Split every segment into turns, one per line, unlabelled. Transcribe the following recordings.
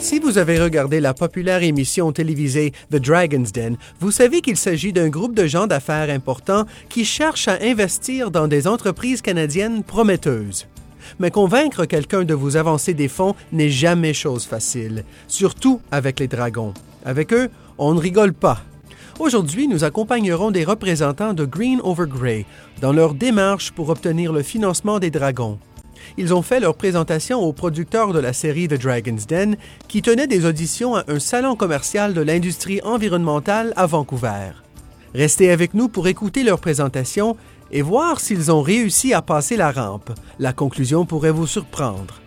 Si vous avez regardé la populaire émission télévisée The Dragon's Den, vous savez qu'il s'agit d'un groupe de gens d'affaires importants qui cherchent à investir dans des entreprises canadiennes prometteuses. Mais convaincre quelqu'un de vous avancer des fonds n'est jamais chose facile, surtout avec les dragons. Avec eux, on ne rigole pas. Aujourd'hui, nous accompagnerons des représentants de Green Over Grey dans leur démarche pour obtenir le financement des dragons. Ils ont fait leur présentation aux producteurs de la série The Dragon's Den qui tenait des auditions à un salon commercial de l'industrie environnementale à Vancouver. Restez avec nous pour écouter leur présentation et voir s'ils ont réussi à passer la rampe. La conclusion pourrait vous surprendre.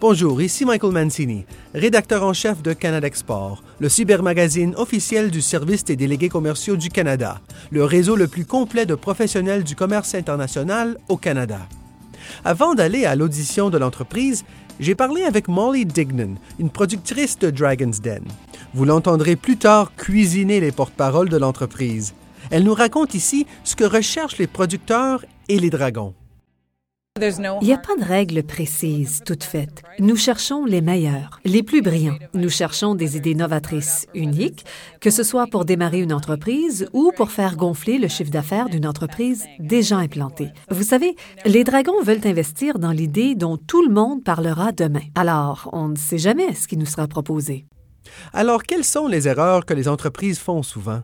Bonjour, ici Michael Mancini, rédacteur en chef de Canada Export, le cybermagazine officiel du Service des délégués commerciaux du Canada, le réseau le plus complet de professionnels du commerce international au Canada. Avant d'aller à l'audition de l'entreprise, j'ai parlé avec Molly Dignan, une productrice de Dragon's Den. Vous l'entendrez plus tard cuisiner les porte-paroles de l'entreprise. Elle nous raconte ici ce que recherchent les producteurs et les dragons.
Il n'y a pas de règles précises toutes faites. Nous cherchons les meilleurs, les plus brillants. Nous cherchons des idées novatrices, uniques, que ce soit pour démarrer une entreprise ou pour faire gonfler le chiffre d'affaires d'une entreprise déjà implantée. Vous savez, les dragons veulent investir dans l'idée dont tout le monde parlera demain. Alors, on ne sait jamais ce qui nous sera proposé.
Alors, quelles sont les erreurs que les entreprises font souvent?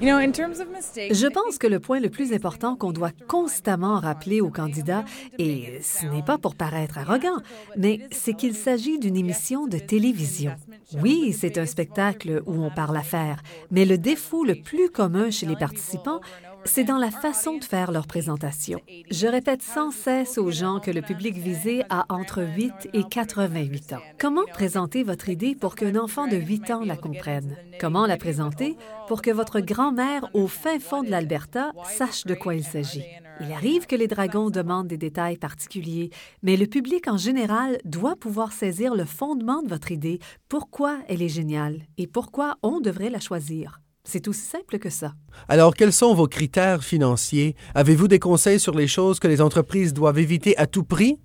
Je pense que le point le plus important qu'on doit constamment rappeler aux candidats, et ce n'est pas pour paraître arrogant, mais c'est qu'il s'agit d'une émission de télévision. Oui, c'est un spectacle où on parle affaires, mais le défaut le plus commun chez les participants, c'est dans la façon de faire leur présentation. Je répète sans cesse aux gens que le public visé a entre 8 et 88 ans. Comment présenter votre idée pour qu'un enfant de 8 ans la comprenne? Comment la présenter pour que votre grand-mère au fin fond de l'Alberta sache de quoi il s'agit? Il arrive que les dragons demandent des détails particuliers, mais le public en général doit pouvoir saisir le fondement de votre idée, pourquoi elle est géniale et pourquoi on devrait la choisir? C'est aussi simple que ça.
Alors, quels sont vos critères financiers? Avez-vous des conseils sur les choses que les entreprises doivent éviter à tout prix?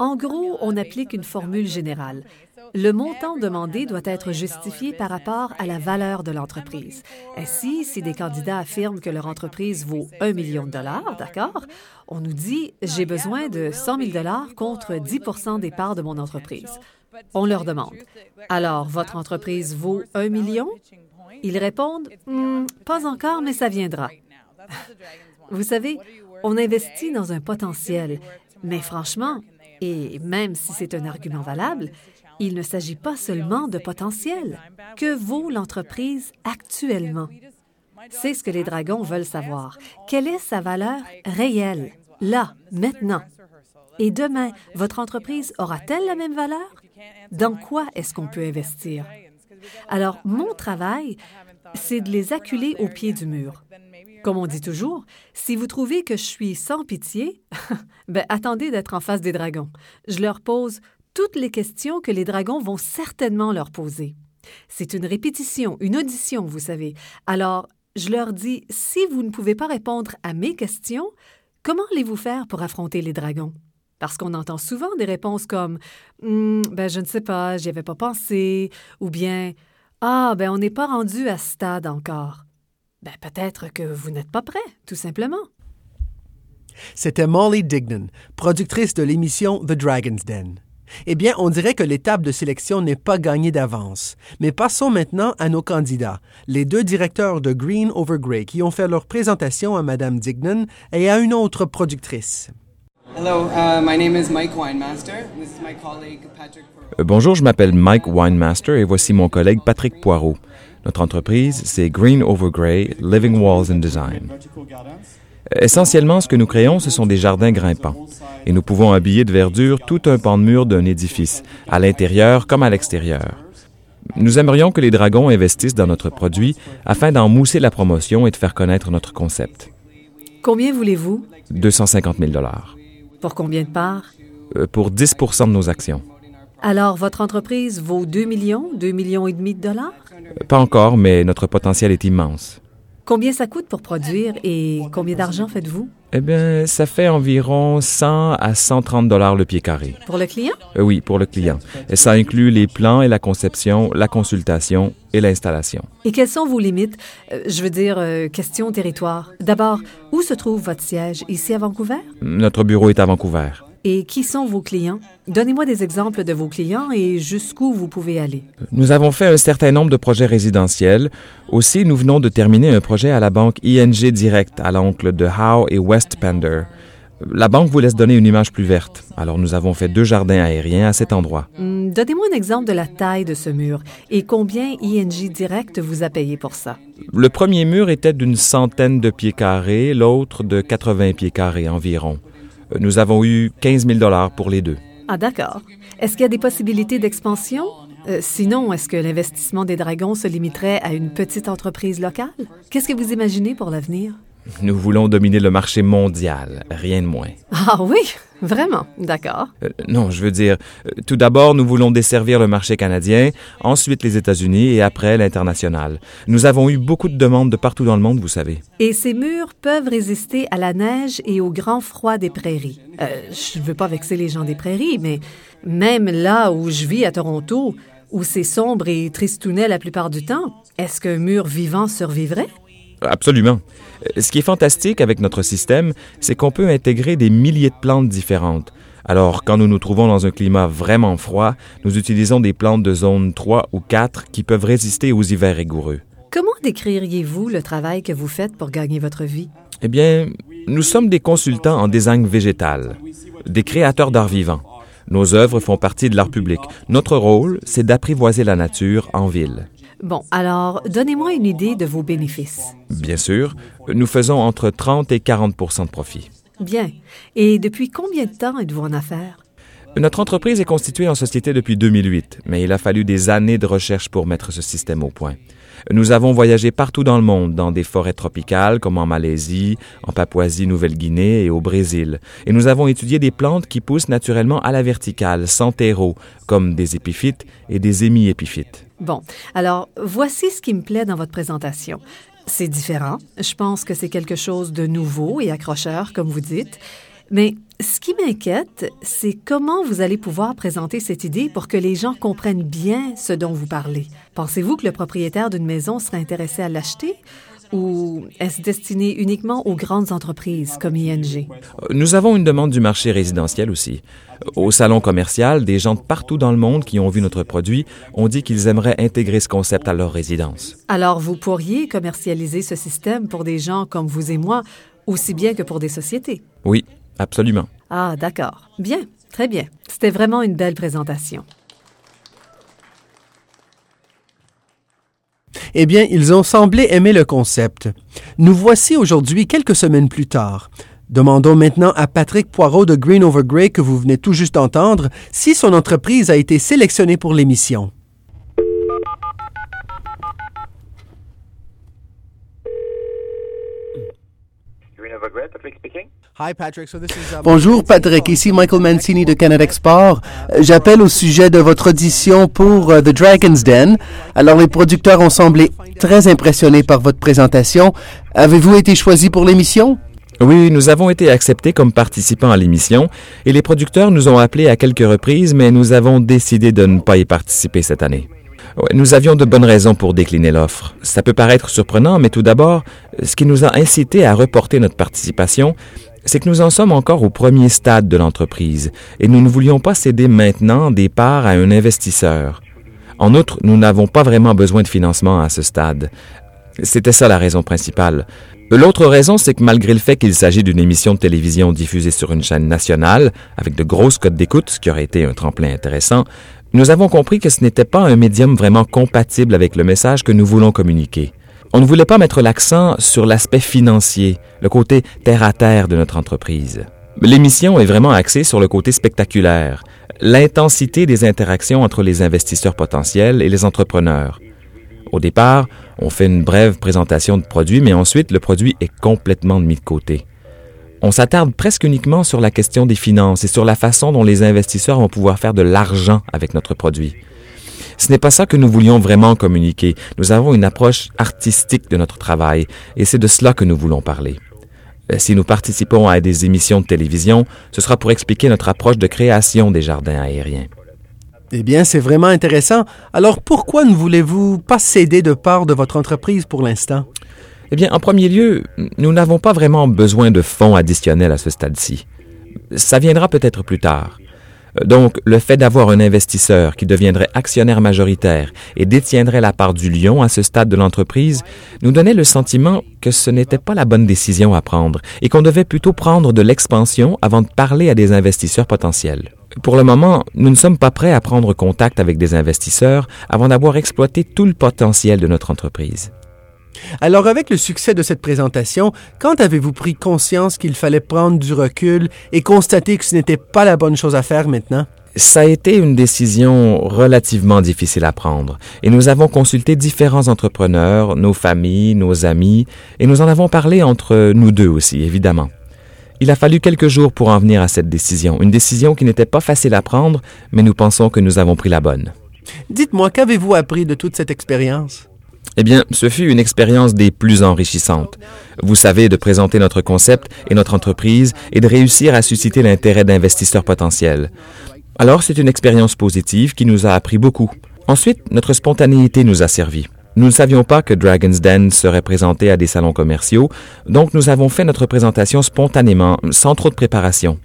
En gros, on applique une formule générale. Le montant demandé doit être justifié par rapport à la valeur de l'entreprise. Ainsi, si des candidats affirment que leur entreprise vaut un million de dollars, d'accord, on nous dit j'ai besoin de 100 000 dollars contre 10% des parts de mon entreprise. On leur demande alors votre entreprise vaut un million? Ils répondent hmm, Pas encore, mais ça viendra. Vous savez, on investit dans un potentiel, mais franchement, et même si c'est un argument valable, il ne s'agit pas seulement de potentiel. Que vaut l'entreprise actuellement? C'est ce que les dragons veulent savoir. Quelle est sa valeur réelle, là, maintenant? Et demain, votre entreprise aura-t-elle la même valeur? Dans quoi est-ce qu'on peut investir? Alors, mon travail, c'est de les acculer au pied du mur. Comme on dit toujours, si vous trouvez que je suis sans pitié, ben attendez d'être en face des dragons. Je leur pose toutes les questions que les dragons vont certainement leur poser. C'est une répétition, une audition, vous savez. Alors, je leur dis, si vous ne pouvez pas répondre à mes questions, comment allez-vous faire pour affronter les dragons? Parce qu'on entend souvent des réponses comme hum, ben je ne sais pas, j'y avais pas pensé, ou bien Ah, ben on n'est pas rendu à ce stade encore. Ben peut-être que vous n'êtes pas prêt, tout simplement.
C'était Molly Dignan, productrice de l'émission The Dragon's Den. Eh bien, on dirait que l'étape de sélection n'est pas gagnée d'avance. Mais passons maintenant à nos candidats, les deux directeurs de Green Over Grey qui ont fait leur présentation à Madame Dignan et à une autre productrice.
Bonjour, je m'appelle Mike Winemaster et voici mon collègue Patrick Poirot. Notre entreprise, c'est Green Over Grey, Living Walls and Design. Essentiellement, ce que nous créons, ce sont des jardins grimpants. Et nous pouvons habiller de verdure tout un pan de mur d'un édifice, à l'intérieur comme à l'extérieur. Nous aimerions que les dragons investissent dans notre produit afin d'en mousser la promotion et de faire connaître notre concept.
Combien voulez-vous?
250 000 dollars.
Pour combien de parts?
Euh, pour 10 de nos actions.
Alors, votre entreprise vaut 2 millions, 2 millions et demi de dollars?
Pas encore, mais notre potentiel est immense.
Combien ça coûte pour produire et combien d'argent faites-vous?
Eh bien, ça fait environ 100 à 130 dollars le pied carré.
Pour le client?
Euh, oui, pour le client. Et ça inclut les plans et la conception, la consultation et l'installation.
Et quelles sont vos limites? Euh, je veux dire, euh, question territoire. D'abord, où se trouve votre siège? Ici à Vancouver?
Notre bureau est à Vancouver.
Et qui sont vos clients? Donnez-moi des exemples de vos clients et jusqu'où vous pouvez aller.
Nous avons fait un certain nombre de projets résidentiels. Aussi, nous venons de terminer un projet à la banque ING Direct à l'oncle de Howe et West Pender. La banque vous laisse donner une image plus verte. Alors nous avons fait deux jardins aériens à cet endroit.
Hmm, donnez-moi un exemple de la taille de ce mur et combien ING Direct vous a payé pour ça.
Le premier mur était d'une centaine de pieds carrés, l'autre de 80 pieds carrés environ. Nous avons eu 15 000 dollars pour les deux.
Ah, d'accord. Est-ce qu'il y a des possibilités d'expansion? Euh, sinon, est-ce que l'investissement des Dragons se limiterait à une petite entreprise locale? Qu'est-ce que vous imaginez pour l'avenir?
Nous voulons dominer le marché mondial, rien de moins.
Ah oui, vraiment, d'accord.
Euh, non, je veux dire, euh, tout d'abord, nous voulons desservir le marché canadien, ensuite les États-Unis et après l'international. Nous avons eu beaucoup de demandes de partout dans le monde, vous savez.
Et ces murs peuvent résister à la neige et au grand froid des prairies. Euh, je ne veux pas vexer les gens des prairies, mais même là où je vis à Toronto, où c'est sombre et tristounet la plupart du temps, est-ce qu'un mur vivant survivrait?
Absolument. Ce qui est fantastique avec notre système, c'est qu'on peut intégrer des milliers de plantes différentes. Alors, quand nous nous trouvons dans un climat vraiment froid, nous utilisons des plantes de zone 3 ou 4 qui peuvent résister aux hivers rigoureux.
Comment décririez-vous le travail que vous faites pour gagner votre vie?
Eh bien, nous sommes des consultants en design végétal, des créateurs d'art vivant. Nos œuvres font partie de l'art public. Notre rôle, c'est d'apprivoiser la nature en ville.
Bon, alors, donnez-moi une idée de vos bénéfices.
Bien sûr, nous faisons entre 30 et 40% de profit.
Bien. Et depuis combien de temps êtes-vous en affaires?
Notre entreprise est constituée en société depuis 2008, mais il a fallu des années de recherche pour mettre ce système au point. Nous avons voyagé partout dans le monde, dans des forêts tropicales comme en Malaisie, en Papouasie-Nouvelle-Guinée et au Brésil. Et nous avons étudié des plantes qui poussent naturellement à la verticale, sans terreau, comme des épiphytes et des hémiépiphytes.
Bon, alors voici ce qui me plaît dans votre présentation. C'est différent. Je pense que c'est quelque chose de nouveau et accrocheur, comme vous dites. Mais ce qui m'inquiète, c'est comment vous allez pouvoir présenter cette idée pour que les gens comprennent bien ce dont vous parlez. Pensez-vous que le propriétaire d'une maison serait intéressé à l'acheter? Ou est-ce destiné uniquement aux grandes entreprises comme ING?
Nous avons une demande du marché résidentiel aussi. Au salon commercial, des gens de partout dans le monde qui ont vu notre produit ont dit qu'ils aimeraient intégrer ce concept à leur résidence.
Alors, vous pourriez commercialiser ce système pour des gens comme vous et moi, aussi bien que pour des sociétés?
Oui, Absolument.
Ah, d'accord. Bien, très bien. C'était vraiment une belle présentation.
Eh bien, ils ont semblé aimer le concept. Nous voici aujourd'hui quelques semaines plus tard. Demandons maintenant à Patrick Poirot de Green Over Grey que vous venez tout juste d'entendre si son entreprise a été sélectionnée pour l'émission.
Bonjour Patrick, ici Michael Mancini de Canada Export. J'appelle au sujet de votre audition pour euh, The Dragon's Den. Alors les producteurs ont semblé très impressionnés par votre présentation. Avez-vous été choisi pour l'émission?
Oui, nous avons été acceptés comme participants à l'émission et les producteurs nous ont appelés à quelques reprises, mais nous avons décidé de ne pas y participer cette année nous avions de bonnes raisons pour décliner l'offre. Ça peut paraître surprenant, mais tout d'abord, ce qui nous a incité à reporter notre participation, c'est que nous en sommes encore au premier stade de l'entreprise et nous ne voulions pas céder maintenant des parts à un investisseur. En outre, nous n'avons pas vraiment besoin de financement à ce stade. C'était ça la raison principale. L'autre raison, c'est que malgré le fait qu'il s'agit d'une émission de télévision diffusée sur une chaîne nationale, avec de grosses codes d'écoute, ce qui aurait été un tremplin intéressant, nous avons compris que ce n'était pas un médium vraiment compatible avec le message que nous voulons communiquer. On ne voulait pas mettre l'accent sur l'aspect financier, le côté terre-à-terre de notre entreprise. L'émission est vraiment axée sur le côté spectaculaire, l'intensité des interactions entre les investisseurs potentiels et les entrepreneurs. Au départ, on fait une brève présentation de produit, mais ensuite le produit est complètement mis de côté on s'attarde presque uniquement sur la question des finances et sur la façon dont les investisseurs vont pouvoir faire de l'argent avec notre produit. Ce n'est pas ça que nous voulions vraiment communiquer. Nous avons une approche artistique de notre travail et c'est de cela que nous voulons parler. Euh, si nous participons à des émissions de télévision, ce sera pour expliquer notre approche de création des jardins aériens.
Eh bien, c'est vraiment intéressant. Alors, pourquoi ne voulez-vous pas céder de part de votre entreprise pour l'instant?
Eh bien, en premier lieu, nous n'avons pas vraiment besoin de fonds additionnels à ce stade-ci. Ça viendra peut-être plus tard. Donc, le fait d'avoir un investisseur qui deviendrait actionnaire majoritaire et détiendrait la part du lion à ce stade de l'entreprise nous donnait le sentiment que ce n'était pas la bonne décision à prendre et qu'on devait plutôt prendre de l'expansion avant de parler à des investisseurs potentiels. Pour le moment, nous ne sommes pas prêts à prendre contact avec des investisseurs avant d'avoir exploité tout le potentiel de notre entreprise.
Alors, avec le succès de cette présentation, quand avez-vous pris conscience qu'il fallait prendre du recul et constater que ce n'était pas la bonne chose à faire maintenant?
Ça a été une décision relativement difficile à prendre et nous avons consulté différents entrepreneurs, nos familles, nos amis et nous en avons parlé entre nous deux aussi, évidemment. Il a fallu quelques jours pour en venir à cette décision, une décision qui n'était pas facile à prendre, mais nous pensons que nous avons pris la bonne.
Dites-moi, qu'avez-vous appris de toute cette expérience?
Eh bien, ce fut une expérience des plus enrichissantes. Vous savez, de présenter notre concept et notre entreprise et de réussir à susciter l'intérêt d'investisseurs potentiels. Alors, c'est une expérience positive qui nous a appris beaucoup. Ensuite, notre spontanéité nous a servi. Nous ne savions pas que Dragon's Den serait présenté à des salons commerciaux, donc nous avons fait notre présentation spontanément, sans trop de préparation.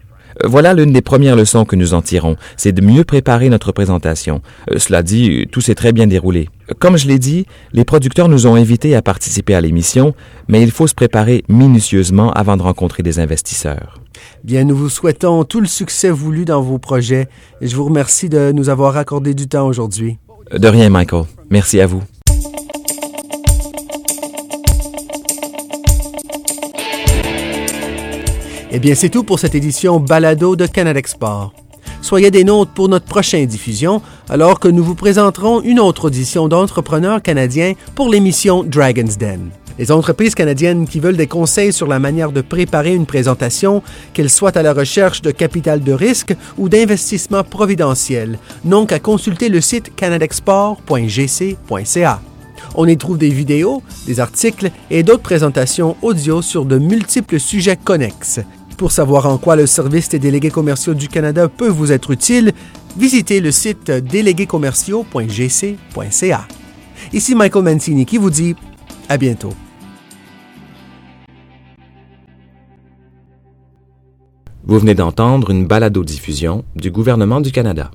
Voilà l'une des premières leçons que nous en tirons, c'est de mieux préparer notre présentation. Euh, cela dit, tout s'est très bien déroulé. Comme je l'ai dit, les producteurs nous ont invités à participer à l'émission, mais il faut se préparer minutieusement avant de rencontrer des investisseurs.
Bien, nous vous souhaitons tout le succès voulu dans vos projets et je vous remercie de nous avoir accordé du temps aujourd'hui.
De rien, Michael. Merci à vous.
Eh bien, c'est tout pour cette édition balado de Canada Export. Soyez des nôtres pour notre prochaine diffusion, alors que nous vous présenterons une autre audition d'entrepreneurs canadiens pour l'émission Dragon's Den. Les entreprises canadiennes qui veulent des conseils sur la manière de préparer une présentation, qu'elles soient à la recherche de capital de risque ou d'investissement providentiel, n'ont qu'à consulter le site canadexport.gc.ca. On y trouve des vidéos, des articles et d'autres présentations audio sur de multiples sujets connexes. Pour savoir en quoi le service des délégués commerciaux du Canada peut vous être utile, visitez le site déléguéscommerciaux.gc.ca. Ici Michael Mancini qui vous dit à bientôt.
Vous venez d'entendre une balado-diffusion du gouvernement du Canada.